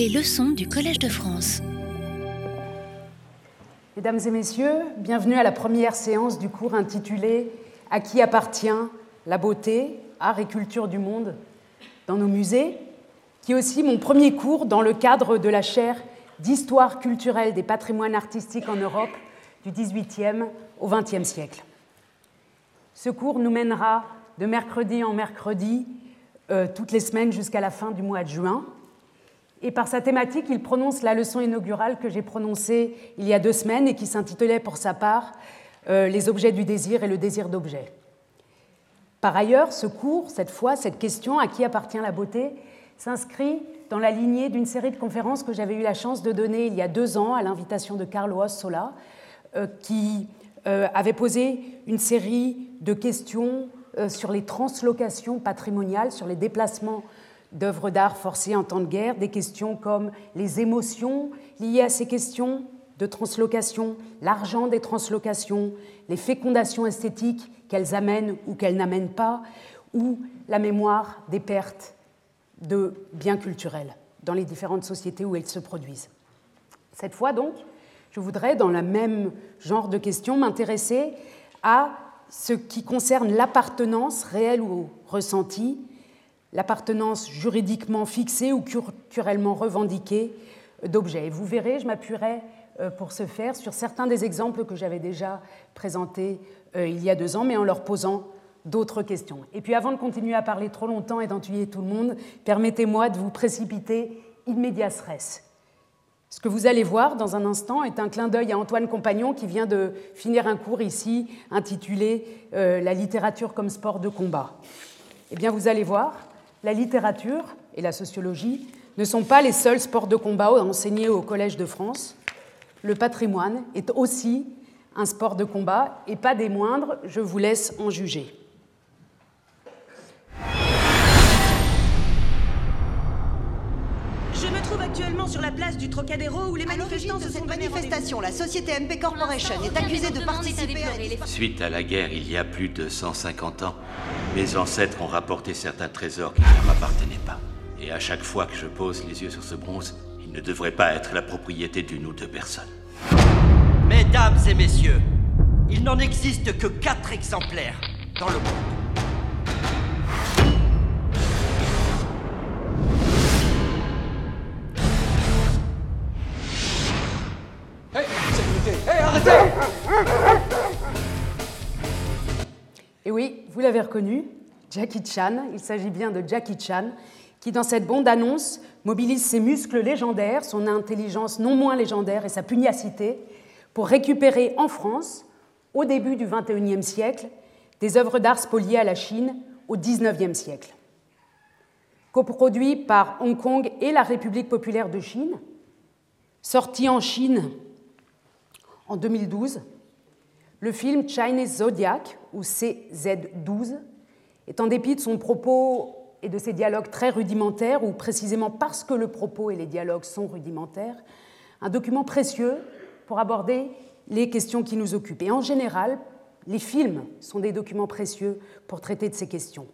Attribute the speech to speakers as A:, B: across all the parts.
A: Les leçons du Collège de France.
B: Mesdames et messieurs, bienvenue à la première séance du cours intitulé À qui appartient la beauté, art et culture du monde dans nos musées, qui est aussi mon premier cours dans le cadre de la chaire d'histoire culturelle des patrimoines artistiques en Europe du XVIIIe au XXe siècle. Ce cours nous mènera de mercredi en mercredi euh, toutes les semaines jusqu'à la fin du mois de juin. Et par sa thématique, il prononce la leçon inaugurale que j'ai prononcée il y a deux semaines et qui s'intitulait pour sa part euh, Les objets du désir et le désir d'objets. Par ailleurs, ce cours, cette fois, cette question à qui appartient la beauté, s'inscrit dans la lignée d'une série de conférences que j'avais eu la chance de donner il y a deux ans à l'invitation de Carlo Ossola, euh, qui euh, avait posé une série de questions sur les translocations patrimoniales, sur les déplacements d'œuvres d'art forcées en temps de guerre, des questions comme les émotions liées à ces questions de translocation, l'argent des translocations, les fécondations esthétiques qu'elles amènent ou qu'elles n'amènent pas, ou la mémoire des pertes de biens culturels dans les différentes sociétés où elles se produisent. Cette fois donc, je voudrais, dans le même genre de questions, m'intéresser à ce qui concerne l'appartenance réelle ou ressentie, l'appartenance juridiquement fixée ou culturellement revendiquée d'objets. Et vous verrez, je m'appuierai euh, pour ce faire sur certains des exemples que j'avais déjà présentés euh, il y a deux ans, mais en leur posant d'autres questions. Et puis avant de continuer à parler trop longtemps et d'entuyer tout le monde, permettez-moi de vous précipiter res. Ce que vous allez voir dans un instant est un clin d'œil à Antoine Compagnon qui vient de finir un cours ici intitulé euh, La littérature comme sport de combat. Eh bien, vous allez voir, la littérature et la sociologie ne sont pas les seuls sports de combat enseignés au Collège de France. Le patrimoine est aussi un sport de combat et pas des moindres, je vous laisse en juger.
C: Sur la place du Trocadéro où les manifestants
D: de cette manifestation, la société MP Corporation est accusée de participer à...
E: Suite à la guerre, il y a plus de 150 ans, mes ancêtres ont rapporté certains trésors qui ne m'appartenaient pas. Et à chaque fois que je pose les yeux sur ce bronze, il ne devrait pas être la propriété d'une ou deux personnes.
F: Mesdames et messieurs, il n'en existe que quatre exemplaires dans le monde.
B: Vous l'avez reconnu, Jackie Chan, il s'agit bien de Jackie Chan, qui dans cette bande-annonce mobilise ses muscles légendaires, son intelligence non moins légendaire et sa pugnacité pour récupérer en France, au début du XXIe siècle, des œuvres d'art spoliées à la Chine au XIXe siècle. Coproduit par Hong Kong et la République populaire de Chine, sorti en Chine en 2012, le film Chinese Zodiac, ou CZ12, est en dépit de son propos et de ses dialogues très rudimentaires, ou précisément parce que le propos et les dialogues sont rudimentaires, un document précieux pour aborder les questions qui nous occupent. Et en général, les films sont des documents précieux pour traiter de ces questions.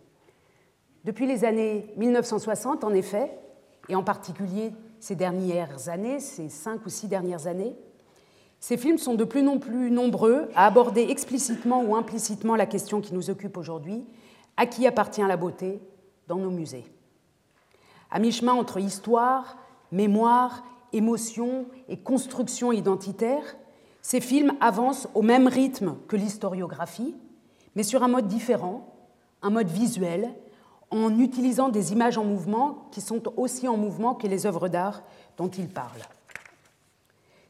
B: Depuis les années 1960, en effet, et en particulier ces dernières années, ces cinq ou six dernières années, ces films sont de plus en plus nombreux à aborder explicitement ou implicitement la question qui nous occupe aujourd'hui, à qui appartient la beauté dans nos musées? À mi-chemin entre histoire, mémoire, émotion et construction identitaire, ces films avancent au même rythme que l'historiographie, mais sur un mode différent, un mode visuel, en utilisant des images en mouvement qui sont aussi en mouvement que les œuvres d'art dont ils parlent.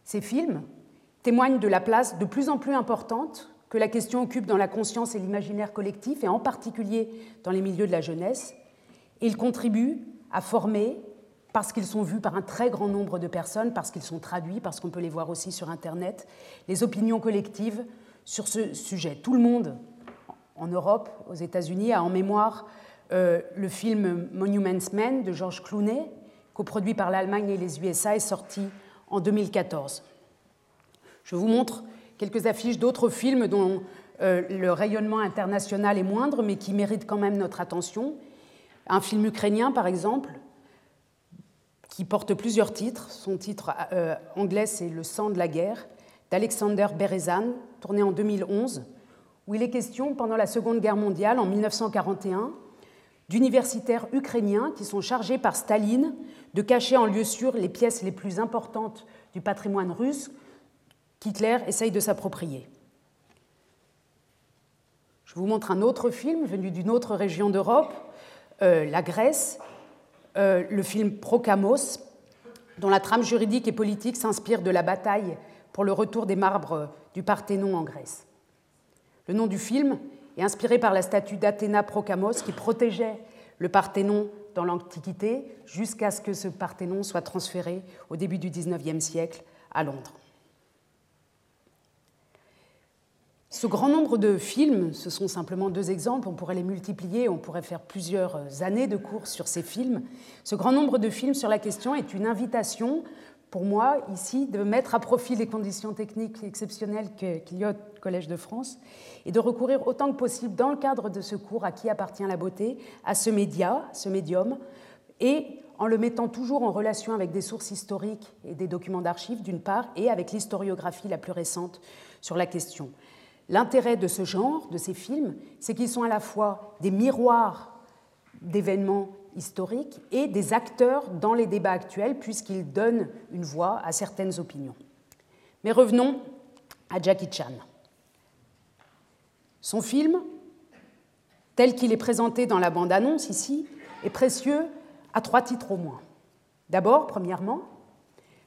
B: Ces films, témoigne de la place de plus en plus importante que la question occupe dans la conscience et l'imaginaire collectif, et en particulier dans les milieux de la jeunesse. Ils contribuent à former, parce qu'ils sont vus par un très grand nombre de personnes, parce qu'ils sont traduits, parce qu'on peut les voir aussi sur Internet, les opinions collectives sur ce sujet. Tout le monde, en Europe, aux États-Unis, a en mémoire euh, le film Monuments Men de George Clooney, coproduit par l'Allemagne et les USA, et sorti en 2014. Je vous montre quelques affiches d'autres films dont euh, le rayonnement international est moindre, mais qui méritent quand même notre attention. Un film ukrainien, par exemple, qui porte plusieurs titres. Son titre euh, anglais, c'est Le sang de la guerre, d'Alexander Berezan, tourné en 2011, où il est question, pendant la Seconde Guerre mondiale, en 1941, d'universitaires ukrainiens qui sont chargés par Staline de cacher en lieu sûr les pièces les plus importantes du patrimoine russe qu'Hitler essaye de s'approprier. Je vous montre un autre film venu d'une autre région d'Europe, euh, la Grèce, euh, le film Procamos, dont la trame juridique et politique s'inspire de la bataille pour le retour des marbres du Parthénon en Grèce. Le nom du film est inspiré par la statue d'Athéna Procamos qui protégeait le Parthénon dans l'Antiquité jusqu'à ce que ce Parthénon soit transféré au début du XIXe siècle à Londres. Ce grand nombre de films, ce sont simplement deux exemples, on pourrait les multiplier, on pourrait faire plusieurs années de cours sur ces films. Ce grand nombre de films sur la question est une invitation pour moi ici de mettre à profit les conditions techniques exceptionnelles qu'il y a au Collège de France et de recourir autant que possible dans le cadre de ce cours à qui appartient la beauté, à ce média, ce médium, et en le mettant toujours en relation avec des sources historiques et des documents d'archives d'une part, et avec l'historiographie la plus récente sur la question. L'intérêt de ce genre, de ces films, c'est qu'ils sont à la fois des miroirs d'événements historiques et des acteurs dans les débats actuels, puisqu'ils donnent une voix à certaines opinions. Mais revenons à Jackie Chan. Son film, tel qu'il est présenté dans la bande-annonce ici, est précieux à trois titres au moins. D'abord, premièrement,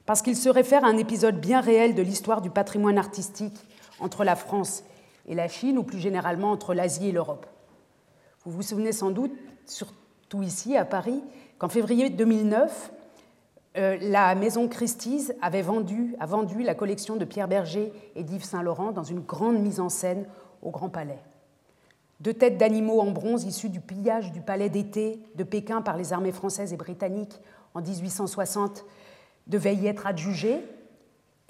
B: parce qu'il se réfère à un épisode bien réel de l'histoire du patrimoine artistique entre la France et la Chine, ou plus généralement entre l'Asie et l'Europe. Vous vous souvenez sans doute, surtout ici à Paris, qu'en février 2009, euh, la maison Christie's avait vendu, a vendu la collection de Pierre Berger et d'Yves Saint-Laurent dans une grande mise en scène au Grand Palais. Deux têtes d'animaux en bronze issues du pillage du palais d'été de Pékin par les armées françaises et britanniques en 1860 devaient y être adjugées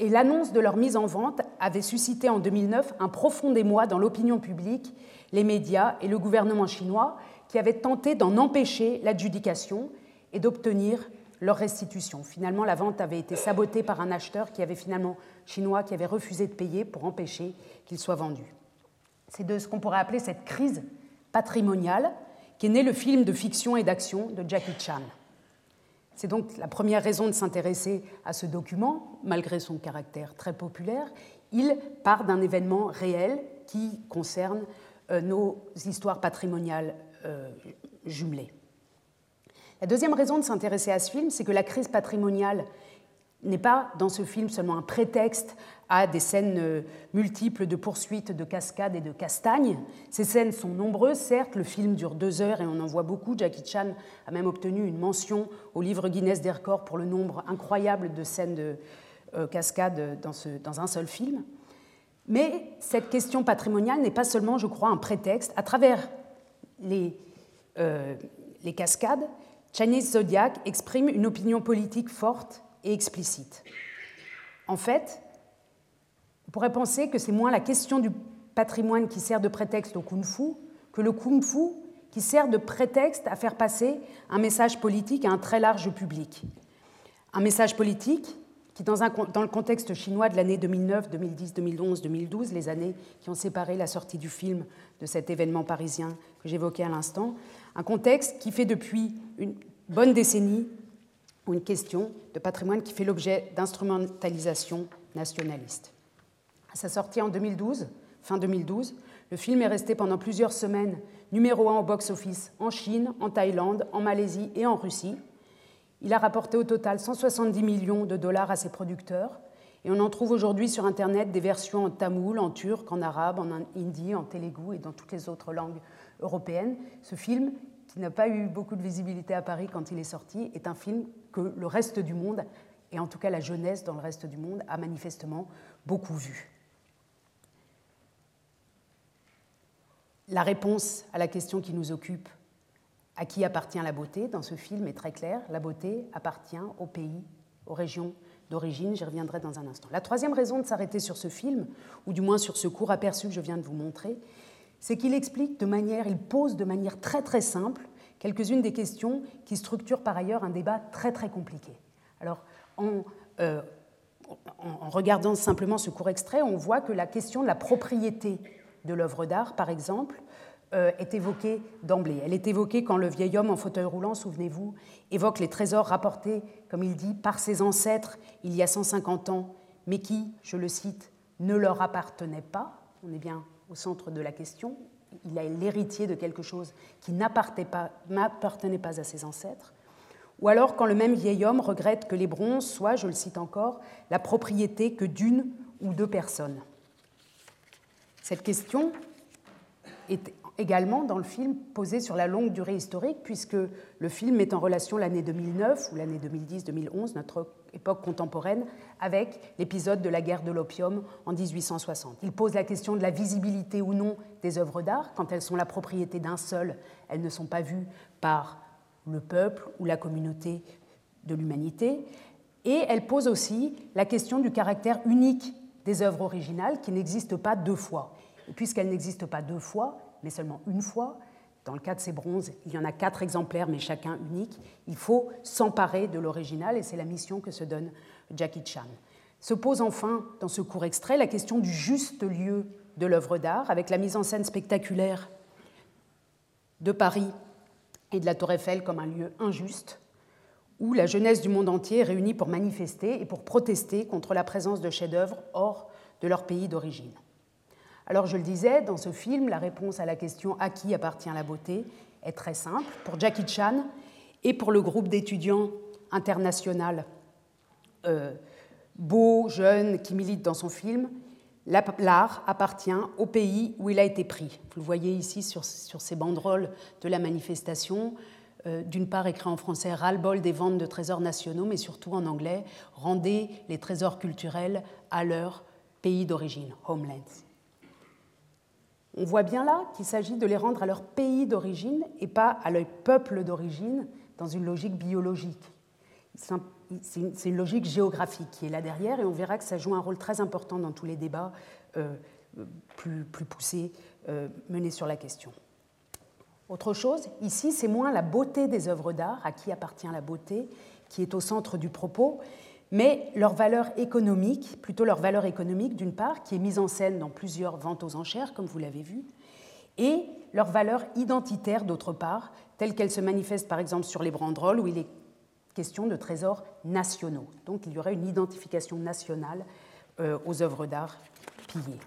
B: et l'annonce de leur mise en vente avait suscité en 2009 un profond émoi dans l'opinion publique, les médias et le gouvernement chinois qui avaient tenté d'en empêcher l'adjudication et d'obtenir leur restitution. Finalement, la vente avait été sabotée par un acheteur qui avait finalement chinois qui avait refusé de payer pour empêcher qu'il soit vendu. C'est de ce qu'on pourrait appeler cette crise patrimoniale qu'est né le film de fiction et d'action de Jackie Chan. C'est donc la première raison de s'intéresser à ce document, malgré son caractère très populaire. Il part d'un événement réel qui concerne euh, nos histoires patrimoniales euh, jumelées. La deuxième raison de s'intéresser à ce film, c'est que la crise patrimoniale n'est pas dans ce film seulement un prétexte à des scènes euh, multiples de poursuites, de cascades et de castagnes. Ces scènes sont nombreuses, certes, le film dure deux heures et on en voit beaucoup. Jackie Chan a même obtenu une mention au livre Guinness des records pour le nombre incroyable de scènes de euh, cascades dans, un seul film. Mais cette question patrimoniale n'est pas seulement, je crois, un prétexte. À travers les, euh, les cascades, Chinese Zodiac exprime une opinion politique forte et explicite. En fait, on pourrait penser que c'est moins la question du patrimoine qui sert de prétexte au kung-fu que le kung-fu qui sert de prétexte à faire passer un message politique à un très large public. Un message politique qui, dans, dans le contexte chinois de l'année 2009, 2010, 2011, 2012, les années qui ont séparé la sortie du film de cet événement parisien que j'évoquais à l'instant, un contexte qui fait depuis une bonne décennie une question de patrimoine qui fait l'objet d'instrumentalisation nationaliste. À sa sortie en 2012, fin 2012, le film est resté pendant plusieurs semaines numéro un au box-office en Chine, en Thaïlande, en Malaisie et en Russie. Il a rapporté au total 170 millions de dollars à ses producteurs et on en trouve aujourd'hui sur Internet des versions en tamoul, en turc, en arabe, en hindi, en télougou et dans toutes les autres langues européennes. Ce film, qui n'a pas eu beaucoup de visibilité à Paris quand il est sorti, est un film que le reste du monde, et en tout cas la jeunesse dans le reste du monde, a manifestement beaucoup vu. La réponse à la question qui nous occupe, à qui appartient la beauté, dans ce film est très claire. La beauté appartient au pays, aux régions d'origine. J'y reviendrai dans un instant. La troisième raison de s'arrêter sur ce film, ou du moins sur ce court aperçu que je viens de vous montrer, c'est qu'il explique de manière, il pose de manière très très simple quelques-unes des questions qui structurent par ailleurs un débat très très compliqué. Alors, en, euh, en, regardant simplement ce court extrait, on voit que la question de la propriété de l'œuvre d'art, par exemple, euh, est évoquée d'emblée. Elle est évoquée quand le vieil homme en fauteuil roulant, souvenez-vous, évoque les trésors rapportés, comme il dit, par ses ancêtres il y a 150 ans, mais qui, je le cite, ne leur appartenaient pas. On est bien au centre de la question. Il est l'héritier de quelque chose qui n'appartenait pas, à ses ancêtres. Ou alors quand le même vieil homme regrette que les bronzes soient, je le cite encore, la propriété que d'une ou deux personnes. Cette question est également dans le film posé sur la longue durée historique, puisque le film met en relation l'année 2009 ou l'année 2010-2011, notre époque contemporaine, avec l'épisode de la guerre de l'opium en 1860. Il pose la question de la visibilité ou non des œuvres d'art. Quand elles sont la propriété d'un seul, elles ne sont pas vues par le peuple ou la communauté de l'humanité. Et elle pose aussi la question du caractère unique des œuvres originales qui n'existent pas deux fois. Puisqu'elles n'existent pas deux fois, mais seulement une fois. Dans le cas de ces bronzes, il y en a quatre exemplaires, mais chacun unique. Il faut s'emparer de l'original, et c'est la mission que se donne Jackie Chan. Se pose enfin, dans ce court extrait, la question du juste lieu de l'œuvre d'art, avec la mise en scène spectaculaire de Paris et de la Tour Eiffel comme un lieu injuste, où la jeunesse du monde entier est réunie pour manifester et pour protester contre la présence de chefs-d'œuvre hors de leur pays d'origine. Alors je le disais, dans ce film, la réponse à la question à qui appartient la beauté? est très simple. Pour Jackie Chan et pour le groupe d'étudiants international euh, beau, jeune, qui milite dans son film, l'art appartient au pays où il a été pris. Vous le voyez ici sur, ces banderoles de la manifestation. Euh, d'une part écrit en français ras-le-bol des ventes de trésors nationaux, mais surtout en anglais, rendez les trésors culturels à leur pays d'origine, homelands. On voit bien là qu'il s'agit de les rendre à leur pays d'origine et pas à leur peuple d'origine dans une logique biologique. C'est une logique géographique qui est là derrière et on verra que ça joue un rôle très important dans tous les débats euh, plus, poussés euh, menés sur la question. Autre chose, ici, c'est moins la beauté des œuvres d'art, à qui appartient la beauté, qui est au centre du propos, mais leur valeur économique, plutôt leur valeur économique d'une part, qui est mise en scène dans plusieurs ventes aux enchères, comme vous l'avez vu, et leur valeur identitaire d'autre part, telle qu'elle se manifeste par exemple sur les banderoles où il est question de trésors nationaux. Donc il y aurait une identification nationale euh, aux œuvres d'art pillées.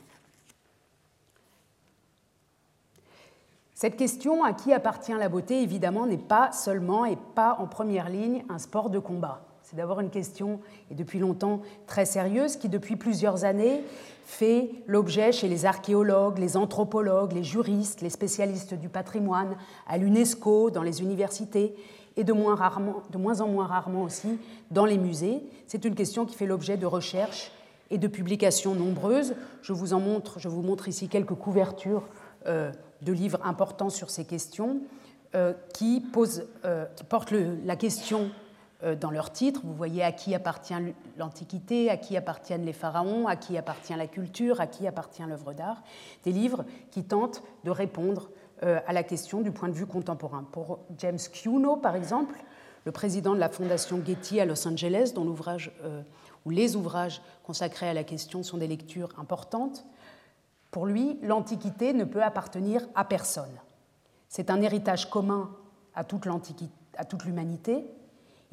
B: Cette question à qui appartient la beauté, évidemment, n'est pas seulement et pas en première ligne un sport de combat. C'est d'abord une question, et depuis longtemps très sérieuse, qui depuis plusieurs années fait l'objet chez les archéologues, les anthropologues, les juristes, les spécialistes du patrimoine, à l'UNESCO, dans les universités, et de moins, en moins rarement aussi dans les musées. C'est une question qui fait l'objet de recherches et de publications nombreuses. Je vous en montre, je vous montre ici quelques couvertures euh, de livres importants sur ces questions euh, qui, posent, euh, qui portent la question dans leur titre. Vous voyez à qui appartient l'Antiquité, à qui appartiennent les pharaons, à qui appartient la culture, à qui appartient l'œuvre d'art. Des livres qui tentent de répondre euh, à la question du point de vue contemporain. Pour James Cuno, par exemple, le président de la Fondation Getty à Los Angeles, dont euh, les ouvrages consacrés à la question sont des lectures importantes, pour lui, l'Antiquité ne peut appartenir à personne. C'est un héritage commun à toute l'humanité,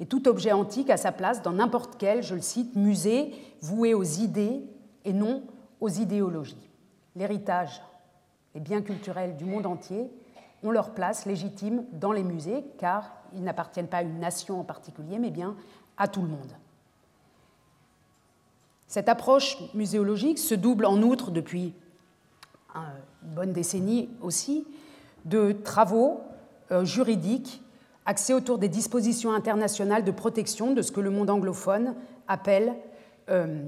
B: et tout objet antique a sa place dans n'importe quel, je le cite, musée voué aux idées et non aux idéologies. L'héritage, les biens culturels du monde entier ont leur place légitime dans les musées, car ils n'appartiennent pas à une nation en particulier, mais bien à tout le monde. Cette approche muséologique se double en outre depuis une bonne décennie aussi de travaux euh, juridiques axé autour des dispositions internationales de protection de ce que le monde anglophone appelle euh,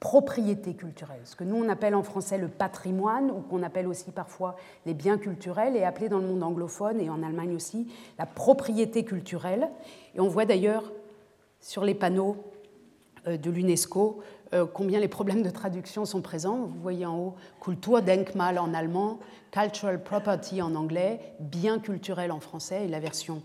B: propriété culturelle, ce que nous on appelle en français le patrimoine, ou qu'on appelle aussi parfois les biens culturels, et appelé dans le monde anglophone et en Allemagne aussi la propriété culturelle. Et on voit d'ailleurs sur les panneaux euh, de l'UNESCO combien les problèmes de traduction sont présents. Vous voyez en haut Kulturdenkmal en allemand, Cultural Property en anglais, bien culturel en français et la version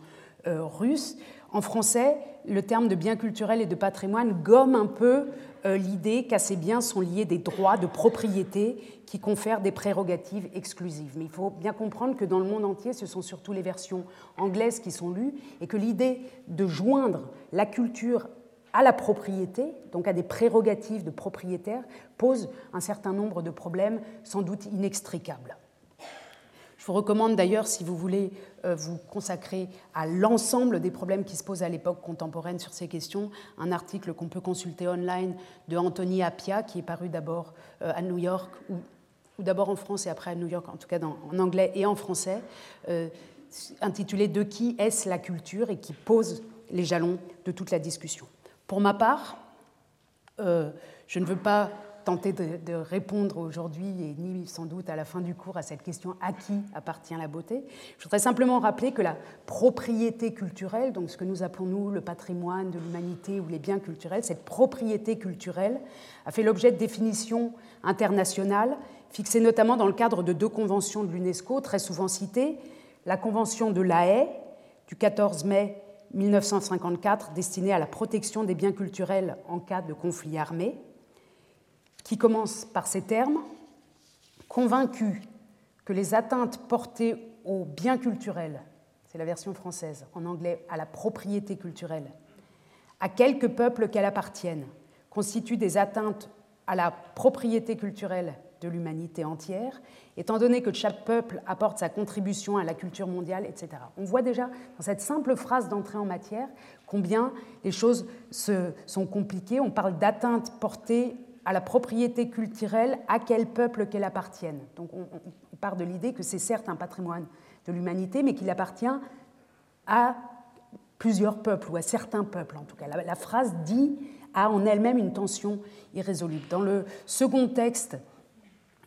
B: euh, russe. En français, le terme de bien culturel et de patrimoine gomme un peu euh, l'idée qu'à ces biens sont liés des droits de propriété qui confèrent des prérogatives exclusives. Mais il faut bien comprendre que dans le monde entier, ce sont surtout les versions anglaises qui sont lues et que l'idée de joindre la culture à la propriété, donc à des prérogatives de propriétaire, pose un certain nombre de problèmes sans doute inextricables. Je vous recommande d'ailleurs, si vous voulez euh, vous consacrer à l'ensemble des problèmes qui se posent à l'époque contemporaine sur ces questions, un article qu'on peut consulter online de Anthony Appia, qui est paru d'abord euh, à New York, ou, d'abord en France et après à New York, en tout cas en anglais et en français, euh, intitulé De qui est-ce la culture? et qui pose les jalons de toute la discussion. Pour ma part, je ne veux pas tenter de, répondre aujourd'hui ni sans doute à la fin du cours à cette question à qui appartient la beauté. Je voudrais simplement rappeler que la propriété culturelle, donc ce que nous appelons nous le patrimoine de l'humanité ou les biens culturels, cette propriété culturelle a fait l'objet de définitions internationales fixées notamment dans le cadre de deux conventions de l'UNESCO très souvent citées, la convention de La Haye du 14 mai 1954 destinée à la protection des biens culturels en cas de conflit armé qui commence par ces termes. Convaincu que les atteintes portées aux biens culturels, c'est la version française, en anglais à la propriété culturelle, à quelque peuple qu'elle appartienne, constituent des atteintes à la propriété culturelle de l'humanité entière, étant donné que chaque peuple apporte sa contribution à la culture mondiale, etc. On voit déjà dans cette simple phrase d'entrée en matière combien les choses se, sont compliquées. On parle d'atteintes portées à la propriété culturelle à quel peuple qu'elle appartienne. Donc on, part de l'idée que c'est certes un patrimoine de l'humanité, mais qu'il appartient à plusieurs peuples, ou à certains peuples en tout cas. La, la phrase dit a en elle-même une tension irrésoluble. Dans le second texte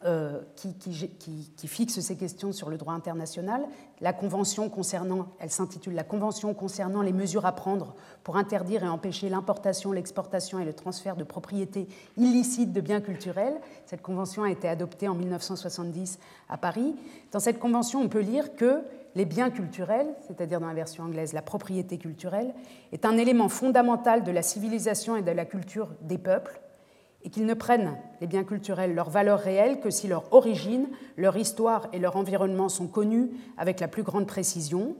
B: euh, qui, qui, fixe ces questions sur le droit international. La convention concernant, elle s'intitule La Convention concernant les mesures à prendre pour interdire et empêcher l'importation, l'exportation et le transfert de propriétés illicites de biens culturels. Cette convention a été adoptée en 1970 à Paris. Dans cette convention, on peut lire que les biens culturels, c'est-à-dire dans la version anglaise la propriété culturelle, est un élément fondamental de la civilisation et de la culture des peuples et qu'ils ne prennent, les biens culturels, leur valeur réelle que si leur origine, leur histoire et leur environnement sont connus avec la plus grande précision,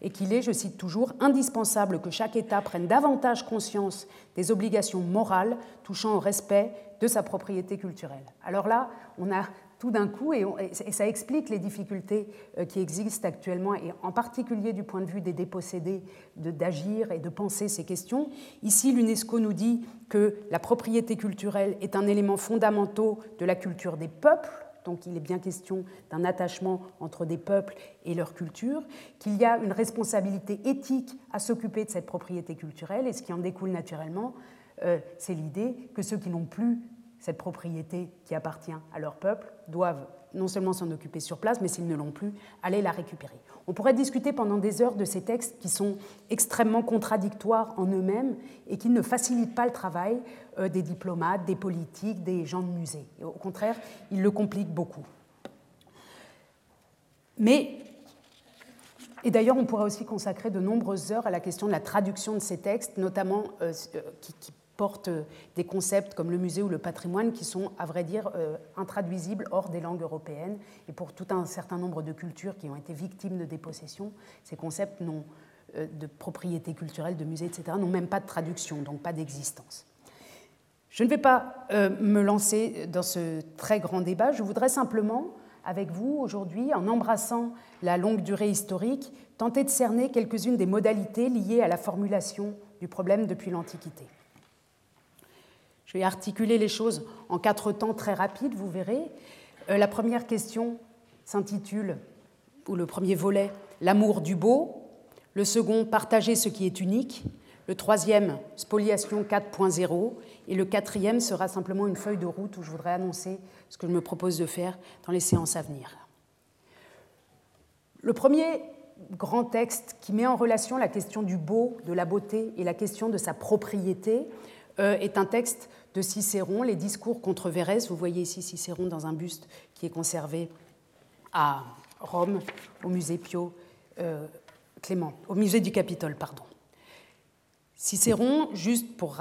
B: et qu'il est, je cite toujours, indispensable que chaque État prenne davantage conscience des obligations morales touchant au respect de sa propriété culturelle. Alors là, on a tout d'un coup, et, ça explique les difficultés euh, qui existent actuellement, et en particulier du point de vue des dépossédés, d'agir et de penser ces questions. Ici, l'UNESCO nous dit que la propriété culturelle est un élément fondamental de la culture des peuples, donc il est bien question d'un attachement entre des peuples et leur culture, qu'il y a une responsabilité éthique à s'occuper de cette propriété culturelle, et ce qui en découle naturellement, euh, c'est l'idée que ceux qui n'ont plus cette propriété qui appartient à leur peuple, doivent non seulement s'en occuper sur place, mais s'ils ne l'ont plus, aller la récupérer. On pourrait discuter pendant des heures de ces textes qui sont extrêmement contradictoires en eux-mêmes et qui ne facilitent pas le travail euh, des diplomates, des politiques, des gens de musée. au contraire, ils le compliquent beaucoup. Mais, et d'ailleurs, on pourrait aussi consacrer de nombreuses heures à la question de la traduction de ces textes, notamment euh, euh, qui, qui portent des concepts comme le musée ou le patrimoine qui sont, à vrai dire, euh, intraduisibles hors des langues européennes. Et pour tout un certain nombre de cultures qui ont été victimes de dépossession, ces concepts euh, de propriété culturelle, de musée, etc., n'ont même pas de traduction, donc pas d'existence. Je ne vais pas euh, me lancer dans ce très grand débat, je voudrais simplement, avec vous aujourd'hui, en embrassant la longue durée historique, tenter de cerner quelques-unes des modalités liées à la formulation du problème depuis l'Antiquité. Je vais articuler les choses en quatre temps très rapides, vous verrez. Euh, la première question s'intitule, ou le premier volet, L'amour du beau. Le second, Partager ce qui est unique. Le troisième, Spoliation 4.0. Et le quatrième sera simplement une feuille de route où je voudrais annoncer ce que je me propose de faire dans les séances à venir. Le premier grand texte qui met en relation la question du beau, de la beauté et la question de sa propriété est un texte de Cicéron, Les discours contre Vérès. Vous voyez ici Cicéron dans un buste qui est conservé à Rome, au musée Pio euh, Clément, au musée du Capitole, pardon. Cicéron, juste pour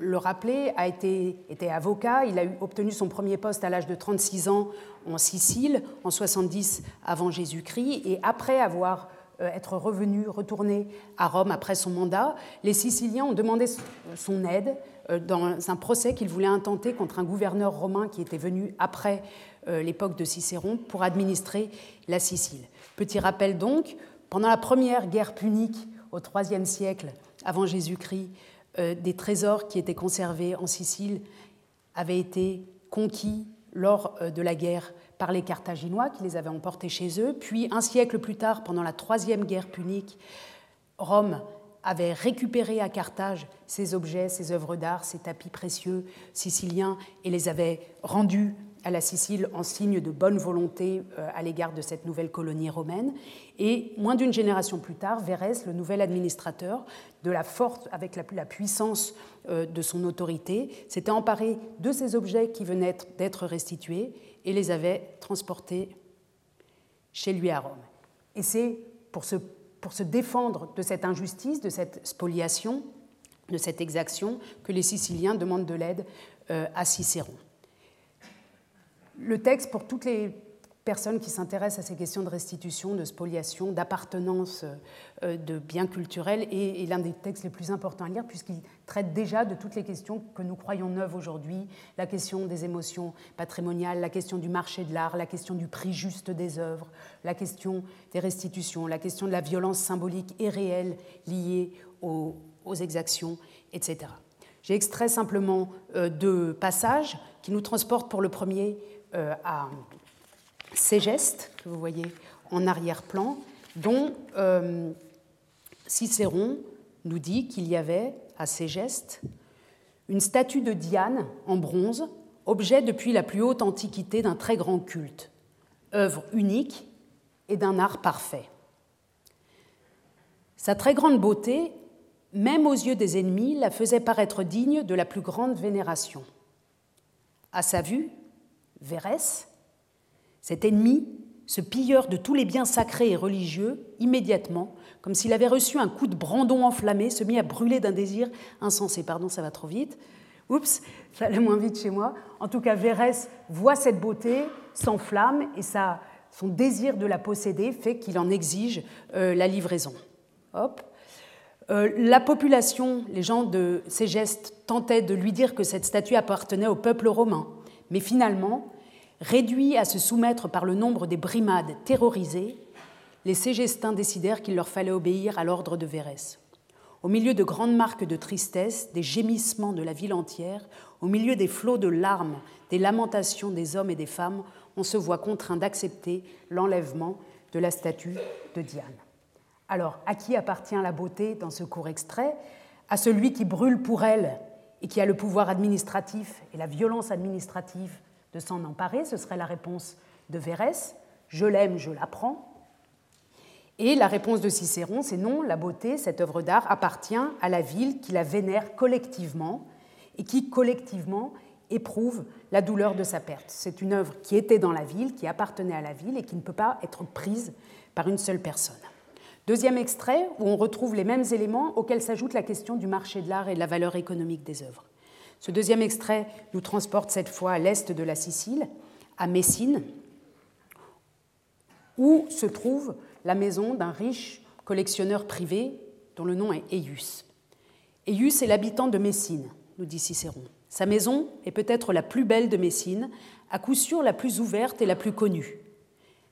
B: le rappeler, a été, avocat. Il a obtenu son premier poste à l'âge de 36 ans en Sicile, en 70 avant Jésus-Christ. Et après avoir euh, être revenu, retourné à Rome après son mandat, les Siciliens ont demandé son aide euh, dans un procès qu'ils voulaient intenter contre un gouverneur romain qui était venu après euh, l'époque de Cicéron pour administrer la Sicile. Petit rappel donc, pendant la première guerre punique au IIIe siècle, avant Jésus-Christ, euh, des trésors qui étaient conservés en Sicile avaient été conquis lors euh, de la guerre par les Carthaginois qui les avaient emportés chez eux. Puis, un siècle plus tard, pendant la troisième guerre punique, Rome avait récupéré à Carthage ces objets, ces œuvres d'art, ces tapis précieux siciliens et les avait rendus à la Sicile en signe de bonne volonté euh, à l'égard de cette nouvelle colonie romaine. Et moins d'une génération plus tard, Vérès, le nouvel administrateur, de la force, avec la, puissance euh, de son autorité, s'était emparé de ces objets qui venaient d'être restitués et les avait transportés chez lui à Rome. Et c'est pour se, pour se défendre de cette injustice, de cette spoliation, de cette exaction, que les Siciliens demandent de l'aide euh, à Cicéron. Le texte, pour toutes les personnes qui s'intéressent à ces questions de restitution, de spoliation, d'appartenance euh, de biens culturels, est, l'un des textes les plus importants à lire puisqu'il traite déjà de toutes les questions que nous croyons neuves aujourd'hui, la question des émotions patrimoniales, la question du marché de l'art, la question du prix juste des œuvres, la question des restitutions, la question de la violence symbolique et réelle liée aux, exactions, etc. J'ai extrait simplement euh, deux passages qui nous transportent pour le premier euh, à ces gestes que vous voyez en arrière-plan, dont euh, Cicéron nous dit qu'il y avait à ces gestes une statue de Diane en bronze, objet depuis la plus haute antiquité d'un très grand culte, œuvre unique et d'un art parfait. Sa très grande beauté, même aux yeux des ennemis, la faisait paraître digne de la plus grande vénération. À sa vue, Vérès, cet ennemi, ce pilleur de tous les biens sacrés et religieux, immédiatement, comme s'il avait reçu un coup de brandon enflammé, se mit à brûler d'un désir insensé. Pardon, ça va trop vite. Oups, ça allait moins vite chez moi. En tout cas, Vérès voit cette beauté, s'enflamme et ça, son désir de la posséder fait qu'il en exige euh, la livraison. Hop. Euh, la population, les gens de ces gestes tentaient de lui dire que cette statue appartenait au peuple romain, mais finalement, réduits à se soumettre par le nombre des brimades terrorisées, les Ségestins décidèrent qu'il leur fallait obéir à l'ordre de Vérès. Au milieu de grandes marques de tristesse, des gémissements de la ville entière, au milieu des flots de larmes, des lamentations des hommes et des femmes, on se voit contraint d'accepter l'enlèvement de la statue de Diane. Alors, à qui appartient la beauté dans ce court extrait? À celui qui brûle pour elle et qui a le pouvoir administratif et la violence administrative de s'en emparer, ce serait la réponse de Vérès, je l'aime, je la prends. Et la réponse de Cicéron, c'est non, la beauté, cette œuvre d'art, appartient à la ville qui la vénère collectivement et qui collectivement éprouve la douleur de sa perte. C'est une œuvre qui était dans la ville, qui appartenait à la ville et qui ne peut pas être prise par une seule personne. Deuxième extrait, où on retrouve les mêmes éléments auxquels s'ajoute la question du marché de l'art et de la valeur économique des œuvres. Ce deuxième extrait nous transporte cette fois à l'est de la Sicile, à Messine, où se trouve la maison d'un riche collectionneur privé dont le nom est Eius. Eius est l'habitant de Messine, nous dit Cicéron. Sa maison est peut-être la plus belle de Messine, à coup sûr la plus ouverte et la plus connue.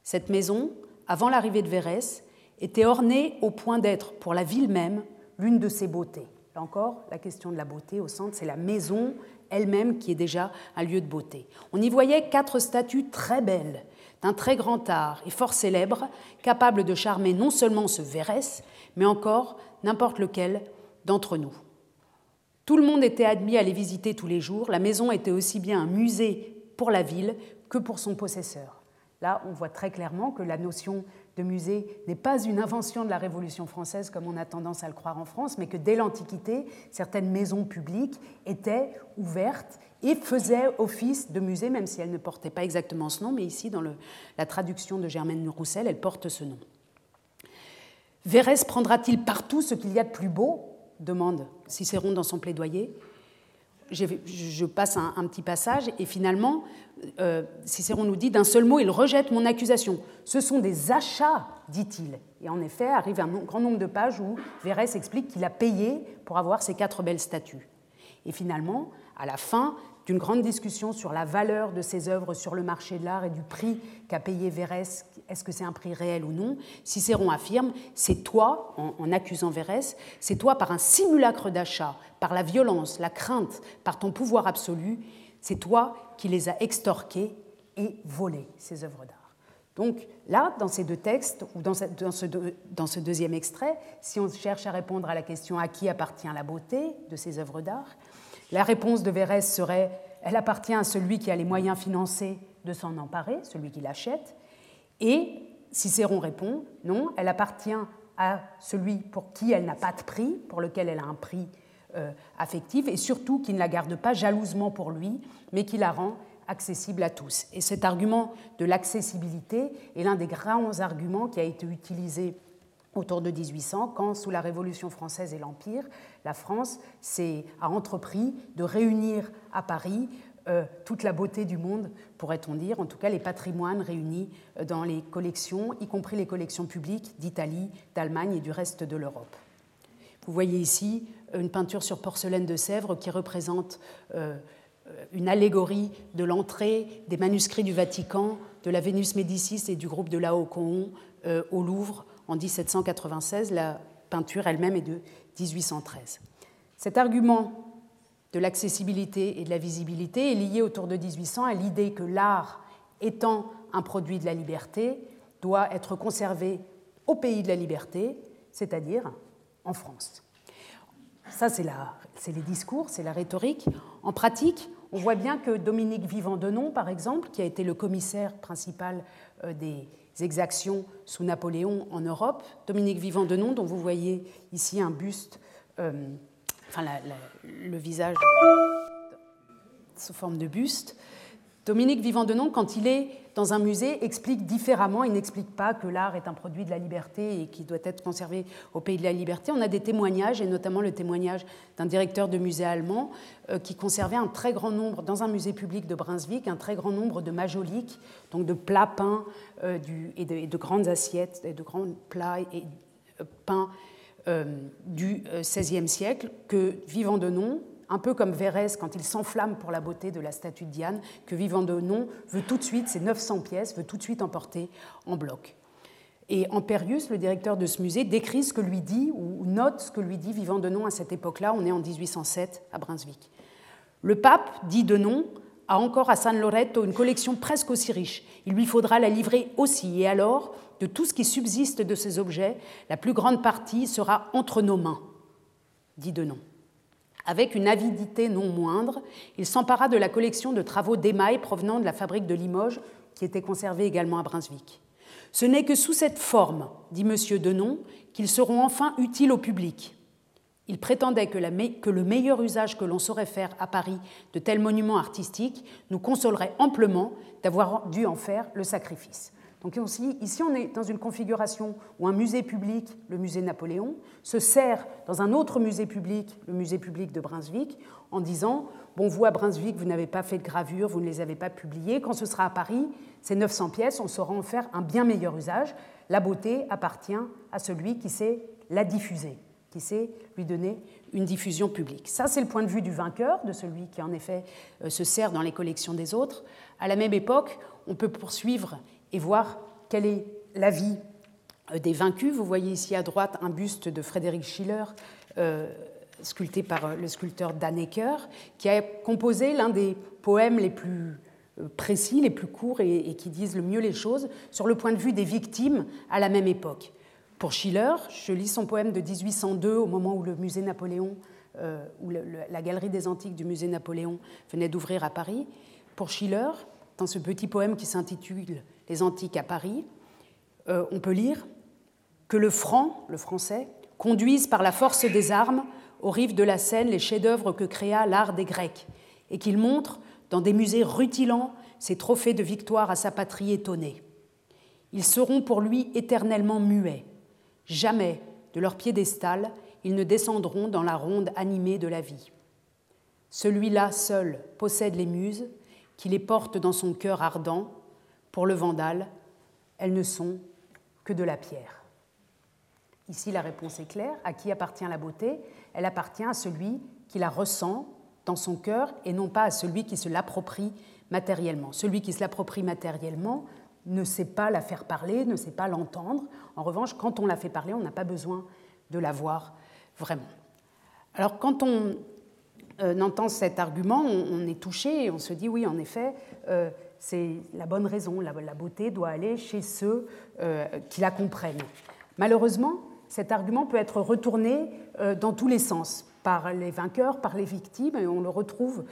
B: Cette maison, avant l'arrivée de Vérès, était ornée au point d'être, pour la ville même, l'une de ses beautés. Encore, la question de la beauté au centre, c'est la maison elle-même qui est déjà un lieu de beauté. On y voyait quatre statues très belles, d'un très grand art et fort célèbres, capables de charmer non seulement ce Vérès, mais encore n'importe lequel d'entre nous. Tout le monde était admis à les visiter tous les jours. La maison était aussi bien un musée pour la ville que pour son possesseur. Là, on voit très clairement que la notion de musée n'est pas une invention de la Révolution française comme on a tendance à le croire en France, mais que dès l'Antiquité, certaines maisons publiques étaient ouvertes et faisaient office de musée, même si elles ne portaient pas exactement ce nom, mais ici, dans la traduction de Germaine Roussel, elles portent ce nom. Vérès prendra-t-il partout ce qu'il y a de plus beau? demande Cicéron dans son plaidoyer. Je, passe un, petit passage et finalement, euh, Cicéron nous dit d'un seul mot, il rejette mon accusation. Ce sont des achats, dit-il. Et en effet, arrive un grand nombre de pages où Vérès explique qu'il a payé pour avoir ces quatre belles statues. Et finalement, à la fin, d'une grande discussion sur la valeur de ces œuvres sur le marché de l'art et du prix qu'a payé Vérès, est-ce que c'est un prix réel ou non, Cicéron affirme, c'est toi, en, accusant Vérès, c'est toi par un simulacre d'achat, par la violence, la crainte, par ton pouvoir absolu, c'est toi qui les as extorqués et volés, ces œuvres d'art. Donc là, dans ces deux textes, ou dans ce, deuxième extrait, si on cherche à répondre à la question à qui appartient la beauté de ces œuvres d'art, la réponse de Vérès serait elle appartient à celui qui a les moyens financiers de s'en emparer, celui qui l'achète. Et Cicéron répond non, elle appartient à celui pour qui elle n'a pas de prix, pour lequel elle a un prix euh, affectif, et surtout qui ne la garde pas jalousement pour lui, mais qui la rend accessible à tous. Et cet argument de l'accessibilité est l'un des grands arguments qui a été utilisé autour de 1800, quand, sous la Révolution française et l'Empire, la France a entrepris de réunir à Paris euh, toute la beauté du monde, pourrait-on dire, en tout cas les patrimoines réunis euh, dans les collections, y compris les collections publiques d'Italie, d'Allemagne et du reste de l'Europe. Vous voyez ici euh, une peinture sur porcelaine de Sèvres qui représente une allégorie de l'entrée des manuscrits du Vatican, de la Vénus Médicis et du groupe de Laocoon au Louvre en 1796. La peinture elle-même est de 1813. Cet argument de l'accessibilité et de la visibilité est lié autour de 1800 à l'idée que l'art, étant un produit de la liberté, doit être conservé au pays de la liberté, c'est-à-dire en France. Ça, c'est les discours, c'est la rhétorique. En pratique, on voit bien que Dominique Vivant-Denon, par exemple, qui a été le commissaire principal euh, des exactions sous Napoléon en Europe. Dominique Vivant-Denon, dont vous voyez ici un buste, euh, enfin le visage sous forme de buste. Dominique Vivant-Denon, quand il est dans un musée, explique différemment. Il n'explique pas que l'art est un produit de la liberté et qui doit être conservé au pays de la liberté. On a des témoignages, et notamment le témoignage d'un directeur de musée allemand euh, qui conservait un très grand nombre, dans un musée public de Brunswick, un très grand nombre de majoliques, donc de plats peints euh, et, de, grandes assiettes, et de grands plats et, euh, peints du XVIe siècle, que Vivant-Denon, un peu comme Vérès quand il s'enflamme pour la beauté de la statue de Diane, que Vivant de Nom veut tout de suite, ces 900 pièces, veut tout de suite emporter en bloc. Et Ampérius, le directeur de ce musée, décrit ce que lui dit, ou note ce que lui dit Vivant de Nom à cette époque-là, on est en 1807 à Brunswick. Le pape, dit de Nom, a encore à San Loreto une collection presque aussi riche. Il lui faudra la livrer aussi, et alors, de tout ce qui subsiste de ces objets, la plus grande partie sera entre nos mains, dit de Nom. Avec une avidité non moindre, il s'empara de la collection de travaux d'émail provenant de la fabrique de Limoges, qui était conservée également à Brunswick. Ce n'est que sous cette forme, dit M. Denon, qu'ils seront enfin utiles au public. Il prétendait que, que le meilleur usage que l'on saurait faire à Paris de tels monuments artistiques nous consolerait amplement d'avoir dû en faire le sacrifice. Donc ici, on est dans une configuration où un musée public, le musée Napoléon, se sert dans un autre musée public, le musée public de Brunswick, en disant Bon, vous à Brunswick, vous n'avez pas fait de gravure, vous ne les avez pas publiées. Quand ce sera à Paris, ces 900 pièces, on saura en faire un bien meilleur usage. La beauté appartient à celui qui sait la diffuser, qui sait lui donner une diffusion publique. Ça, c'est le point de vue du vainqueur, de celui qui en effet euh, se sert dans les collections des autres. À la même époque, on peut poursuivre et voir quelle est la vie euh, des vaincus. Vous voyez ici à droite un buste de Frédéric Schiller, euh, sculpté par euh, le sculpteur Dannecker, qui a composé l'un des poèmes les plus précis, les plus courts et, qui disent le mieux les choses sur le point de vue des victimes à la même époque. Pour Schiller, je lis son poème de 1802 au moment où le musée Napoléon, où la galerie des antiques du musée Napoléon venait d'ouvrir à Paris. Pour Schiller, dans ce petit poème qui s'intitule Les Antiques à Paris, euh, on peut lire que le franc, le français, conduise par la force des armes aux rives de la Seine les chefs-d'œuvre que créa l'art des Grecs, et qu'il montre dans des musées rutilants ses trophées de victoire à sa patrie étonnée. Ils seront pour lui éternellement muets. Jamais, de leur piédestal, ils ne descendront dans la ronde animée de la vie. Celui-là seul possède les muses, qui les porte dans son cœur ardent. Pour le vandale, elles ne sont que de la pierre. Ici, la réponse est claire. À qui appartient la beauté? Elle appartient à celui qui la ressent dans son cœur et non pas à celui qui se l'approprie matériellement. Celui qui se l'approprie matériellement ne sait pas la faire parler, ne sait pas l'entendre. En revanche, quand on la fait parler, on n'a pas besoin de la voir vraiment. Alors quand on euh, entend cet argument, on, est touché et on se dit oui, en effet, euh, c'est la bonne raison. La, beauté doit aller chez ceux euh, qui la comprennent. Malheureusement, cet argument peut être retourné dans tous les sens par les vainqueurs, par les victimes, et on le retrouve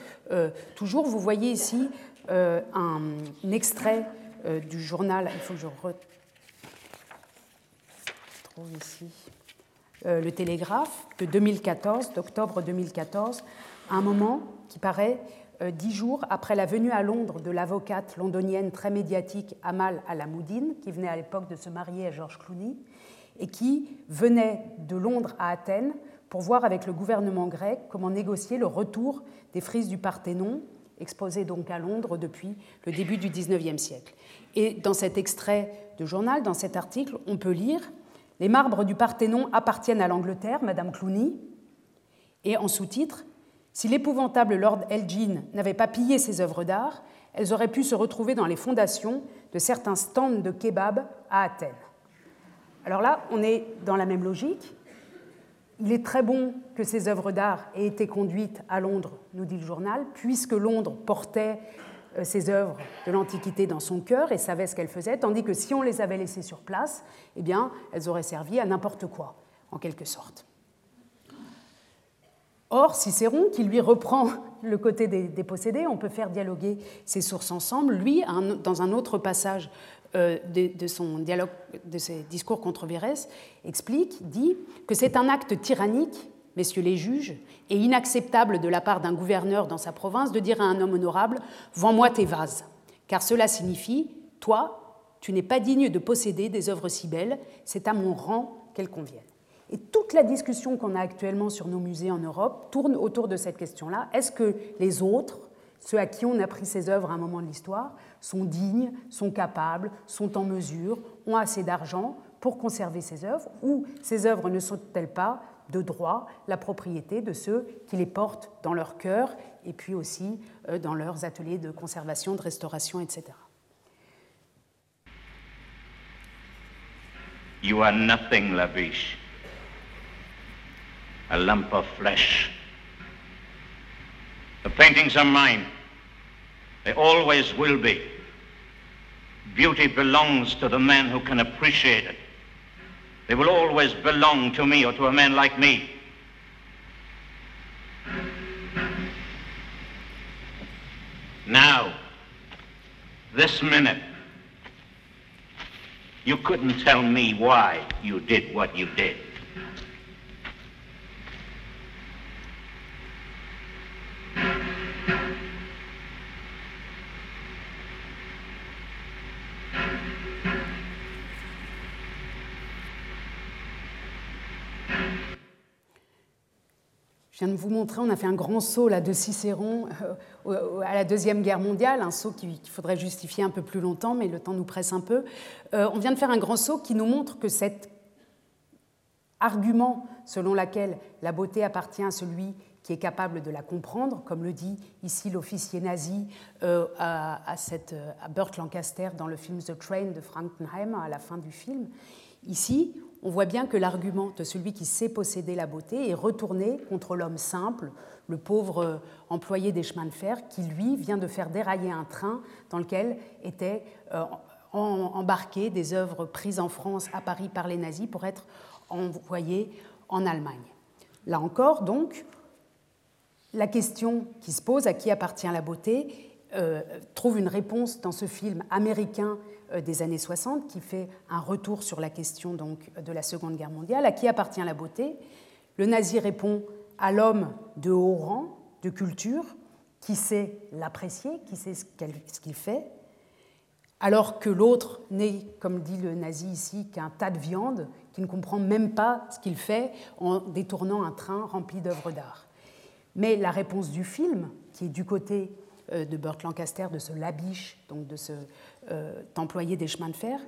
B: toujours. Vous voyez ici un, extrait du journal, il faut que je retrouve ici, le Télégraphe de 2014, d'octobre 2014, un moment qui paraît euh, dix jours après la venue à Londres de l'avocate londonienne très médiatique Amal Alamoudine, qui venait à l'époque de se marier à George Clooney, et qui venait de Londres à Athènes pour voir avec le gouvernement grec comment négocier le retour des frises du Parthénon, exposées donc à Londres depuis le début du XIXe siècle. Et dans cet extrait de journal, dans cet article, on peut lire Les marbres du Parthénon appartiennent à l'Angleterre, Madame Clooney, et en sous-titre si l'épouvantable Lord Elgin n'avait pas pillé ces œuvres d'art, elles auraient pu se retrouver dans les fondations de certains stands de kebab à Athènes. Alors là, on est dans la même logique. Il est très bon que ces œuvres d'art aient été conduites à Londres, nous dit le journal, puisque Londres portait euh, ces œuvres de l'Antiquité dans son cœur et savait ce qu'elles faisaient, tandis que si on les avait laissées sur place, eh bien, elles auraient servi à n'importe quoi, en quelque sorte. Or, Cicéron, qui lui reprend le côté des, possédés, on peut faire dialoguer ces sources ensemble. Lui, dans un autre passage euh, de, son dialogue, de ses discours contre Vérès, explique, dit que c'est un acte tyrannique, messieurs les juges, et inacceptable de la part d'un gouverneur dans sa province de dire à un homme honorable Vends-moi tes vases, car cela signifie Toi, tu n'es pas digne de posséder des œuvres si belles, c'est à mon rang qu'elles conviennent. Et toute la discussion qu'on a actuellement sur nos musées en Europe tourne autour de cette question-là. Est-ce que les autres, ceux à qui on a pris ces œuvres à un moment de l'histoire, sont dignes, sont capables, sont en mesure, ont assez d'argent pour conserver ces œuvres, ou ces œuvres ne sont-elles pas de droit la propriété de ceux qui les portent dans leur cœur et puis aussi euh, dans leurs ateliers de conservation, de restauration, etc.
G: You are nothing, la biche. A lump of flesh. The paintings are mine. They always will be. Beauty belongs to the man who can appreciate it. They will always belong to me or to a man like me. Now, this minute, you couldn't tell me why you did what you did.
B: Je viens de vous montrer, on a fait un grand saut là, de Cicéron euh, à la Deuxième Guerre mondiale, un saut qu'il faudrait justifier un peu plus longtemps, mais le temps nous presse un peu. Euh, on vient de faire un grand saut qui nous montre que cet argument selon lequel la beauté appartient à celui qui est capable de la comprendre, comme le dit ici l'officier nazi euh, à, à, Burt Lancaster dans le film The Train de Frankenheim à la fin du film. Ici, on voit bien que l'argument de celui qui sait posséder la beauté est retourné contre l'homme simple, le pauvre euh, employé des chemins de fer, qui lui vient de faire dérailler un train dans lequel étaient euh, embarquées des œuvres prises en France, à Paris par les nazis, pour être envoyées en Allemagne. Là encore, donc, la question qui se pose, à qui appartient la beauté, euh, trouve une réponse dans ce film américain euh, des années 60 qui fait un retour sur la question donc, de la Seconde Guerre mondiale. À qui appartient la beauté Le nazi répond à l'homme de haut rang, de culture, qui sait l'apprécier, qui sait ce qu'il fait, alors que l'autre n'est, comme dit le nazi ici, qu'un tas de viande qui ne comprend même pas ce qu'il fait en détournant un train rempli d'œuvres d'art. Mais la réponse du film, qui est du côté de Burt Lancaster, de ce labiche, donc de ce euh, employé des chemins de fer,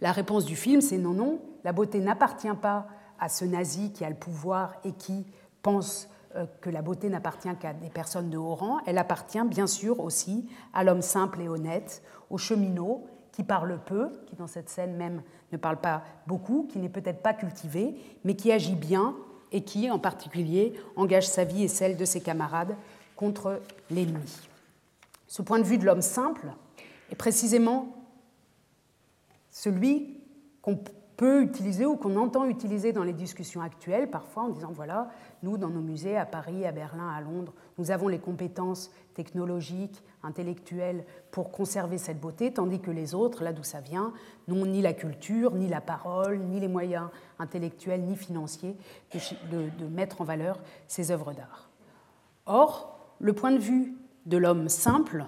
B: la réponse du film, c'est non, non, la beauté n'appartient pas à ce nazi qui a le pouvoir et qui pense euh, que la beauté n'appartient qu'à des personnes de haut rang, elle appartient bien sûr aussi à l'homme simple et honnête, au cheminot qui parle peu, qui dans cette scène même ne parle pas beaucoup, qui n'est peut-être pas cultivé, mais qui agit bien et qui, en particulier, engage sa vie et celle de ses camarades contre l'ennemi. Ce point de vue de l'homme simple est précisément celui qu'on peut utiliser ou qu'on entend utiliser dans les discussions actuelles, parfois en disant voilà, nous, dans nos musées, à Paris, à Berlin, à Londres, nous avons les compétences technologiques, intellectuelles pour conserver cette beauté, tandis que les autres, là d'où ça vient, n'ont ni la culture, ni la parole, ni les moyens intellectuels, ni financiers de, mettre en valeur ces œuvres d'art. Or, le point de vue de l'homme simple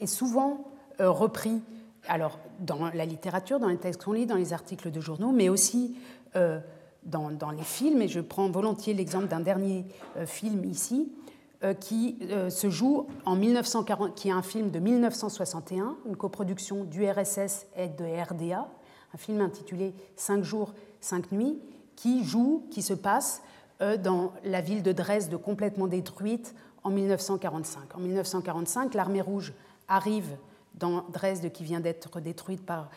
B: est souvent euh, repris alors, dans la littérature, dans les textes qu'on lit, dans les articles de journaux, mais aussi euh, dans, les films. Et je prends volontiers l'exemple d'un dernier euh, film ici, qui se joue en 1940, qui est un film de 1961, une coproduction du RSS et de RDA, un film intitulé Cinq jours, cinq nuits, qui joue, qui se passe dans la ville de Dresde complètement détruite en 1945. En 1945, l'armée rouge arrive dans Dresde qui vient d'être détruite par,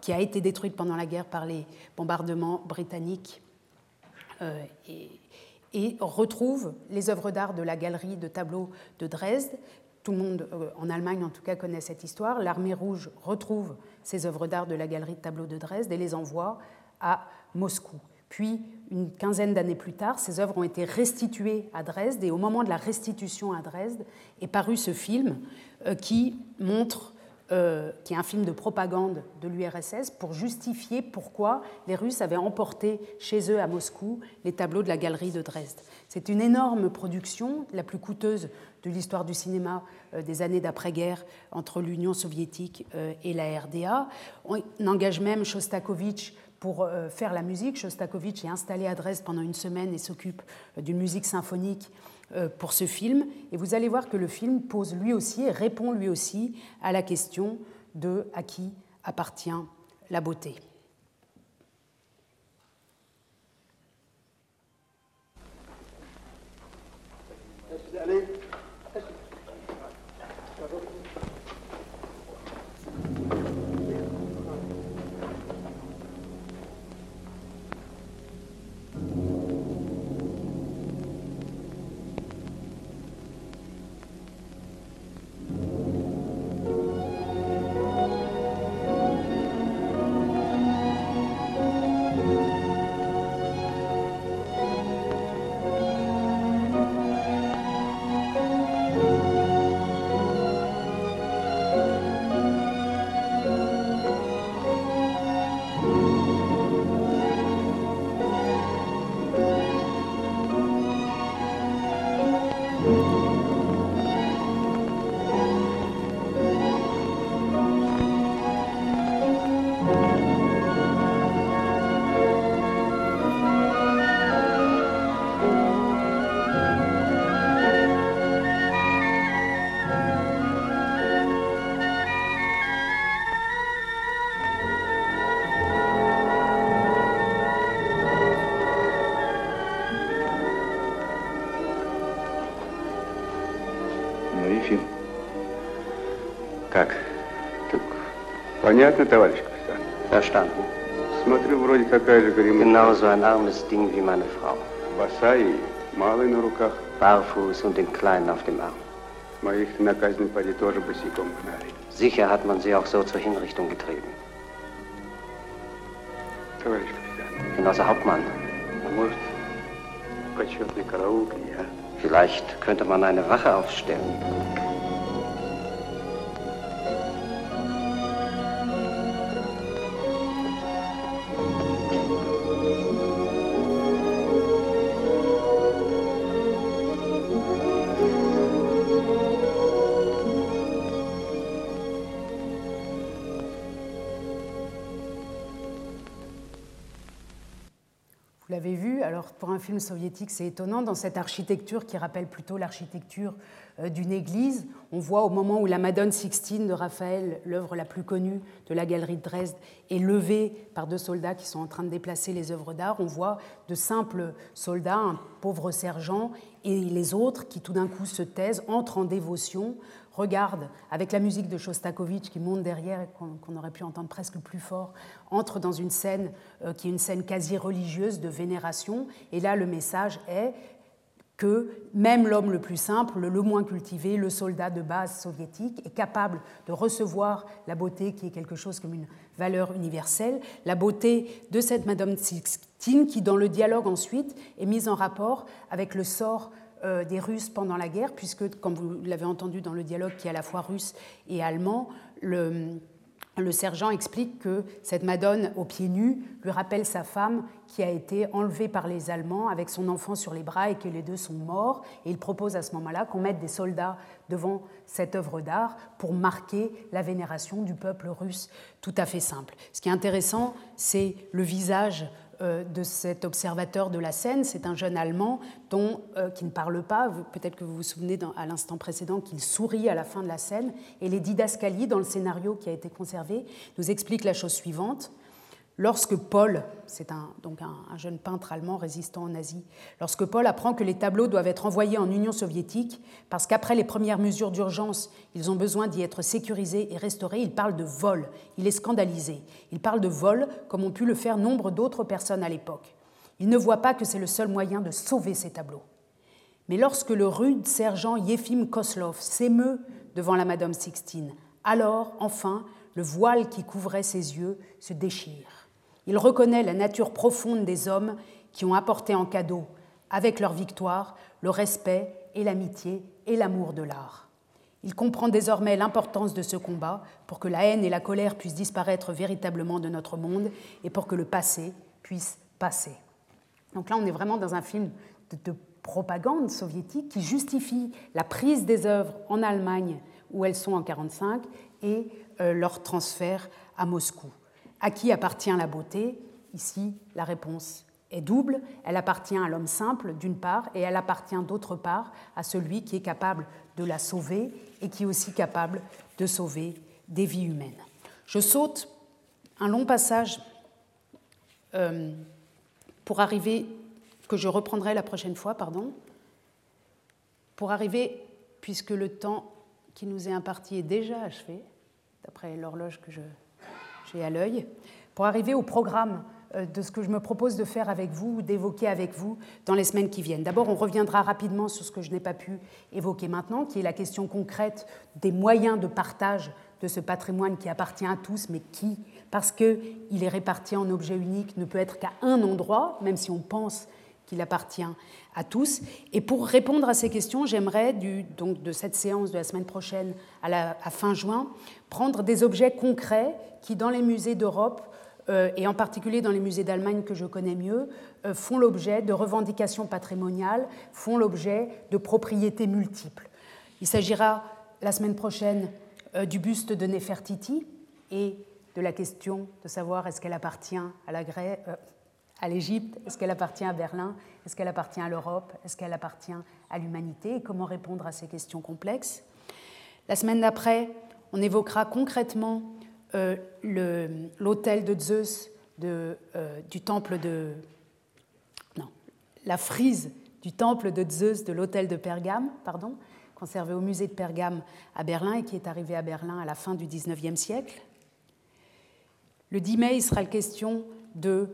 B: qui a été détruite pendant la guerre par les bombardements britanniques euh, et, retrouve les œuvres d'art de la galerie de tableaux de Dresde. Tout le monde, euh, en Allemagne en tout cas, connaît cette histoire. L'armée rouge retrouve ces œuvres d'art de la galerie de tableaux de Dresde et les envoie à Moscou. Puis, une quinzaine d'années plus tard, ces œuvres ont été restituées à Dresde et au moment de la restitution à Dresde est paru ce film euh, qui montre euh, qui est un film de propagande de l'URSS, pour justifier pourquoi les Russes avaient emporté chez eux à Moscou les tableaux de la galerie de Dresde. C'est une énorme production, la plus coûteuse de l'histoire du cinéma euh, des années d'après-guerre entre l'Union soviétique et la RDA. On engage même Shostakovich pour faire la musique. Shostakovich est installé à Dresde pendant une semaine et s'occupe d'une musique symphonique euh, pour ce film. Et vous allez voir que le film pose lui aussi et répond lui aussi à la question de à qui appartient la beauté.
H: Понятно, товарищ капитан?
I: Verstanden.
H: Смотрю, вроде такая же горемыка.
I: Genauso ein armes Ding wie meine Frau.
H: Боса и малый на руках.
I: Barfuß und den Kleinen auf dem Arm.
H: Моих на казнь поди тоже босиком гнали.
I: Sicher hat man sie auch so zur Hinrichtung getrieben.
H: Товарищ капитан.
I: Genosse Hauptmann.
H: А может, почетный караул, ja?
I: Vielleicht könnte man eine Wache aufstellen.
B: Pour un film soviétique, c'est étonnant. Dans cette architecture qui rappelle plutôt l'architecture euh, d'une église, on voit au moment où la Madone Sixtine de Raphaël, l'œuvre la plus connue de la galerie de Dresde, est levée par deux soldats qui sont en train de déplacer les œuvres d'art. On voit de simples soldats, un pauvre sergent et les autres qui tout d'un coup se taisent, entrent en dévotion, regarde avec la musique de Shostakovich qui monte derrière et qu'on aurait pu entendre presque plus fort, entre dans une scène euh, qui est une scène quasi religieuse de vénération. Et là, le message est que même l'homme le plus simple, le moins cultivé, le soldat de base soviétique, est capable de recevoir la beauté qui est quelque chose comme une valeur universelle, la beauté de cette Madame Sixtine qui, dans le dialogue ensuite, est mise en rapport avec le sort des Russes pendant la guerre, puisque, comme vous l'avez entendu dans le dialogue qui est à la fois russe et allemand, le, sergent explique que cette Madone aux pieds nus lui rappelle sa femme qui a été enlevée par les Allemands avec son enfant sur les bras et que les deux sont morts. Et il propose à ce moment-là qu'on mette des soldats devant cette œuvre d'art pour marquer la vénération du peuple russe tout à fait simple. Ce qui est intéressant, c'est le visage euh, de cet observateur de la scène. C'est un jeune Allemand dont, euh, qui ne parle pas. Peut-être que vous vous souvenez à l'instant précédent qu'il sourit à la fin de la scène. Et les didascalies dans le scénario qui a été conservé nous expliquent la chose suivante. Lorsque Paul, c'est un, donc un, jeune peintre allemand résistant en Asie, lorsque Paul apprend que les tableaux doivent être envoyés en Union soviétique, parce qu'après les premières mesures d'urgence, ils ont besoin d'y être sécurisés et restaurés, il parle de vol. Il est scandalisé. Il parle de vol comme ont pu le faire nombre d'autres personnes à l'époque. Il ne voit pas que c'est le seul moyen de sauver ces tableaux. Mais lorsque le rude sergent Yefim Koslov s'émeut devant la Madame Sixtine, alors, enfin, le voile qui couvrait ses yeux se déchire. Il reconnaît la nature profonde des hommes qui ont apporté en cadeau, avec leur victoire, le respect et l'amitié et l'amour de l'art. Il comprend désormais l'importance de ce combat pour que la haine et la colère puissent disparaître véritablement de notre monde et pour que le passé puisse passer. Donc là, on est vraiment dans un film de, propagande soviétique qui justifie la prise des œuvres en Allemagne où elles sont en 1945 et euh, leur transfert à Moscou. À qui appartient la beauté? Ici, la réponse est double. Elle appartient à l'homme simple, d'une part, et elle appartient d'autre part à celui qui est capable de la sauver et qui est aussi capable de sauver des vies humaines. Je saute un long passage euh, pour arriver, que je reprendrai la prochaine fois, pardon, pour arriver, puisque le temps qui nous est imparti est déjà achevé, d'après l'horloge que je j'ai à l'œil, pour arriver au programme euh, de ce que je me propose de faire avec vous, d'évoquer avec vous dans les semaines qui viennent. D'abord, on reviendra rapidement sur ce que je n'ai pas pu évoquer maintenant, qui est la question concrète des moyens de partage de ce patrimoine qui appartient à tous, mais qui, parce qu'il est réparti en objet unique, ne peut être qu'à un endroit, même si on pense qu'il appartient à tous. Et pour répondre à ces questions, j'aimerais, donc de cette séance de la semaine prochaine à, fin juin, prendre des objets concrets qui, dans les musées d'Europe, euh, et en particulier dans les musées d'Allemagne que je connais mieux, euh, font l'objet de revendications patrimoniales, font l'objet de propriétés multiples. Il s'agira la semaine prochaine euh, du buste de Nefertiti et de la question de savoir est-ce qu'elle appartient à la Grèce à l'Égypte Est-ce qu'elle appartient à Berlin Est-ce qu'elle appartient à l'Europe Est-ce qu'elle appartient à l'humanité Et comment répondre à ces questions complexes La semaine d'après, on évoquera concrètement euh, l'hôtel de Zeus euh, du temple de... Non, la frise du temple de Zeus de l'hôtel de Pergame, pardon, conservé au musée de Pergame à Berlin et qui est arrivé à Berlin à la fin du XIXe siècle. Le 10 mai, il sera question de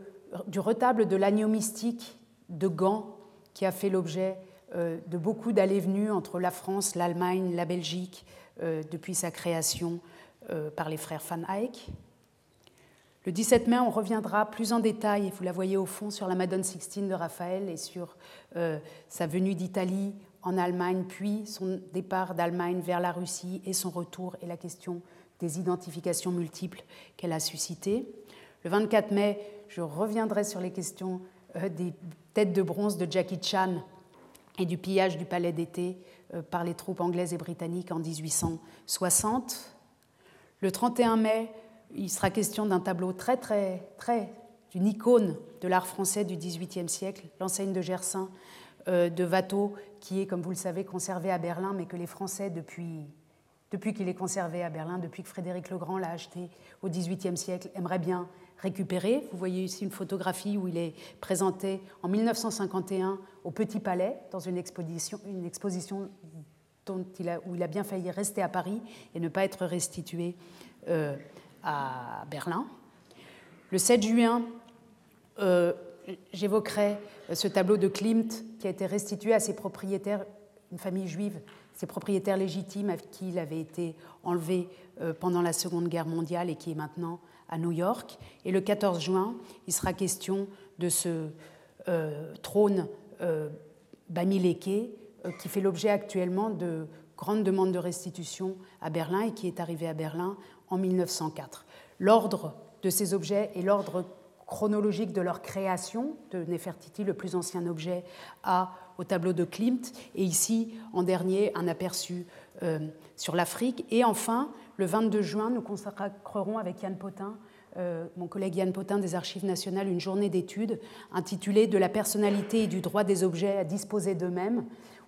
B: du retable de l'agneau mystique de Gand, qui a fait l'objet euh, de beaucoup d'allées-venues entre la France, l'Allemagne, la Belgique, euh, depuis sa création euh, par les frères Van Eyck. Le 17 mai, on reviendra plus en détail, vous la voyez au fond, sur la Madone Sixtine de Raphaël et sur sa venue d'Italie en Allemagne, puis son départ d'Allemagne vers la Russie et son retour et la question des identifications multiples qu'elle a suscitées. Le 24 mai, je reviendrai sur les questions euh, des têtes de bronze de Jackie Chan et du pillage du palais d'été euh, par les troupes anglaises et britanniques en 1860. Le 31 mai, il sera question d'un tableau très, très, très d'une icône de l'art français du XVIIIe siècle, l'enseigne de Gersain de Watteau, qui est, comme vous le savez, conservée à Berlin, mais que les Français, depuis, depuis qu'il est conservé à Berlin, depuis que Frédéric le Grand l'a acheté au XVIIIe siècle, aimeraient bien récupérer. Vous voyez ici une photographie où il est présenté en 1951 au Petit Palais, dans une exposition, une exposition où il a bien failli rester à Paris et ne pas être restitué euh, à Berlin. Le 7 juin, euh, j'évoquerai ce tableau de Klimt qui a été restitué à ses propriétaires, une famille juive, ses propriétaires légitimes à qui il avait été enlevé euh, pendant la Seconde Guerre mondiale et qui est maintenant à New York. Et le 14 juin, il sera question de ce euh, trône euh, Bamileke euh, qui fait l'objet actuellement de grandes demandes de restitution à Berlin et qui est arrivé à Berlin en 1904. L'ordre de ces objets et l'ordre chronologique de leur création, de Nefertiti, le plus ancien objet, au tableau de Klimt, et ici, en dernier, un aperçu sur l'Afrique. Et enfin, le 22 juin, nous consacrerons avec Yann Potin, euh, mon collègue Yann Potin des Archives nationales, une journée d'études intitulée De la personnalité et du droit des objets à disposer d'eux-mêmes,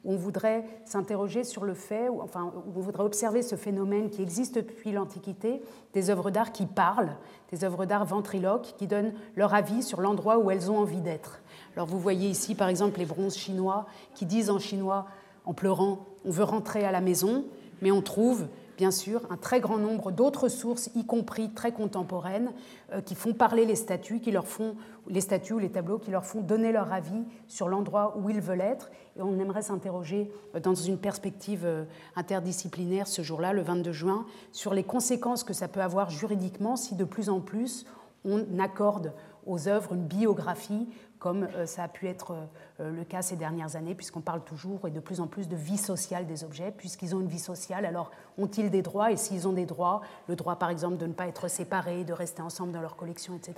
B: on voudrait s'interroger sur le fait, ou, enfin, on voudrait observer ce phénomène qui existe depuis l'Antiquité, des œuvres d'art qui parlent, des œuvres d'art ventriloques, qui donnent leur avis sur l'endroit où elles ont envie d'être. Alors vous voyez ici par exemple les bronzes chinois qui disent en chinois, en pleurant, on veut rentrer à la maison, mais on trouve bien sûr un très grand nombre d'autres sources, y compris très contemporaines, euh, qui font parler les statues, qui leur font les statues ou les tableaux, qui leur font donner leur avis sur l'endroit où ils veulent être. Et on aimerait s'interroger euh, dans une perspective euh, interdisciplinaire ce jour-là, le 22 juin, sur les conséquences que ça peut avoir juridiquement si de plus en plus on accorde aux œuvres une biographie comme euh, ça a pu être euh, le cas ces dernières années, puisqu'on parle toujours et de plus en plus de vie sociale des objets, puisqu'ils ont une vie sociale, alors ont-ils des droits? Et s'ils ont des droits, le droit par exemple de ne pas être séparés, de rester ensemble dans leur collection, etc.,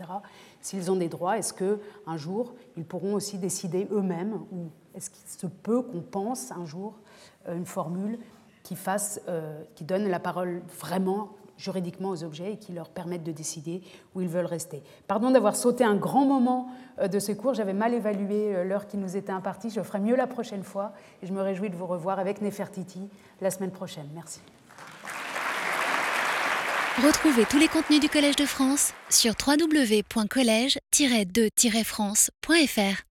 B: s'ils ont des droits, est-ce qu'un jour, ils pourront aussi décider eux-mêmes, ou est-ce qu'il se peut qu'on pense un jour euh, une formule qui, fasse, qui donne la parole vraiment juridiquement aux objets et qui leur permettent de décider où ils veulent rester. Pardon d'avoir sauté un grand moment euh, de ce cours, j'avais mal évalué euh, l'heure qui nous était impartie, je ferai mieux la prochaine fois et je me réjouis de vous revoir avec Nefertiti la semaine prochaine. Merci.
A: Retrouvez tous les contenus du Collège de France sur www.colège-2-france.fr.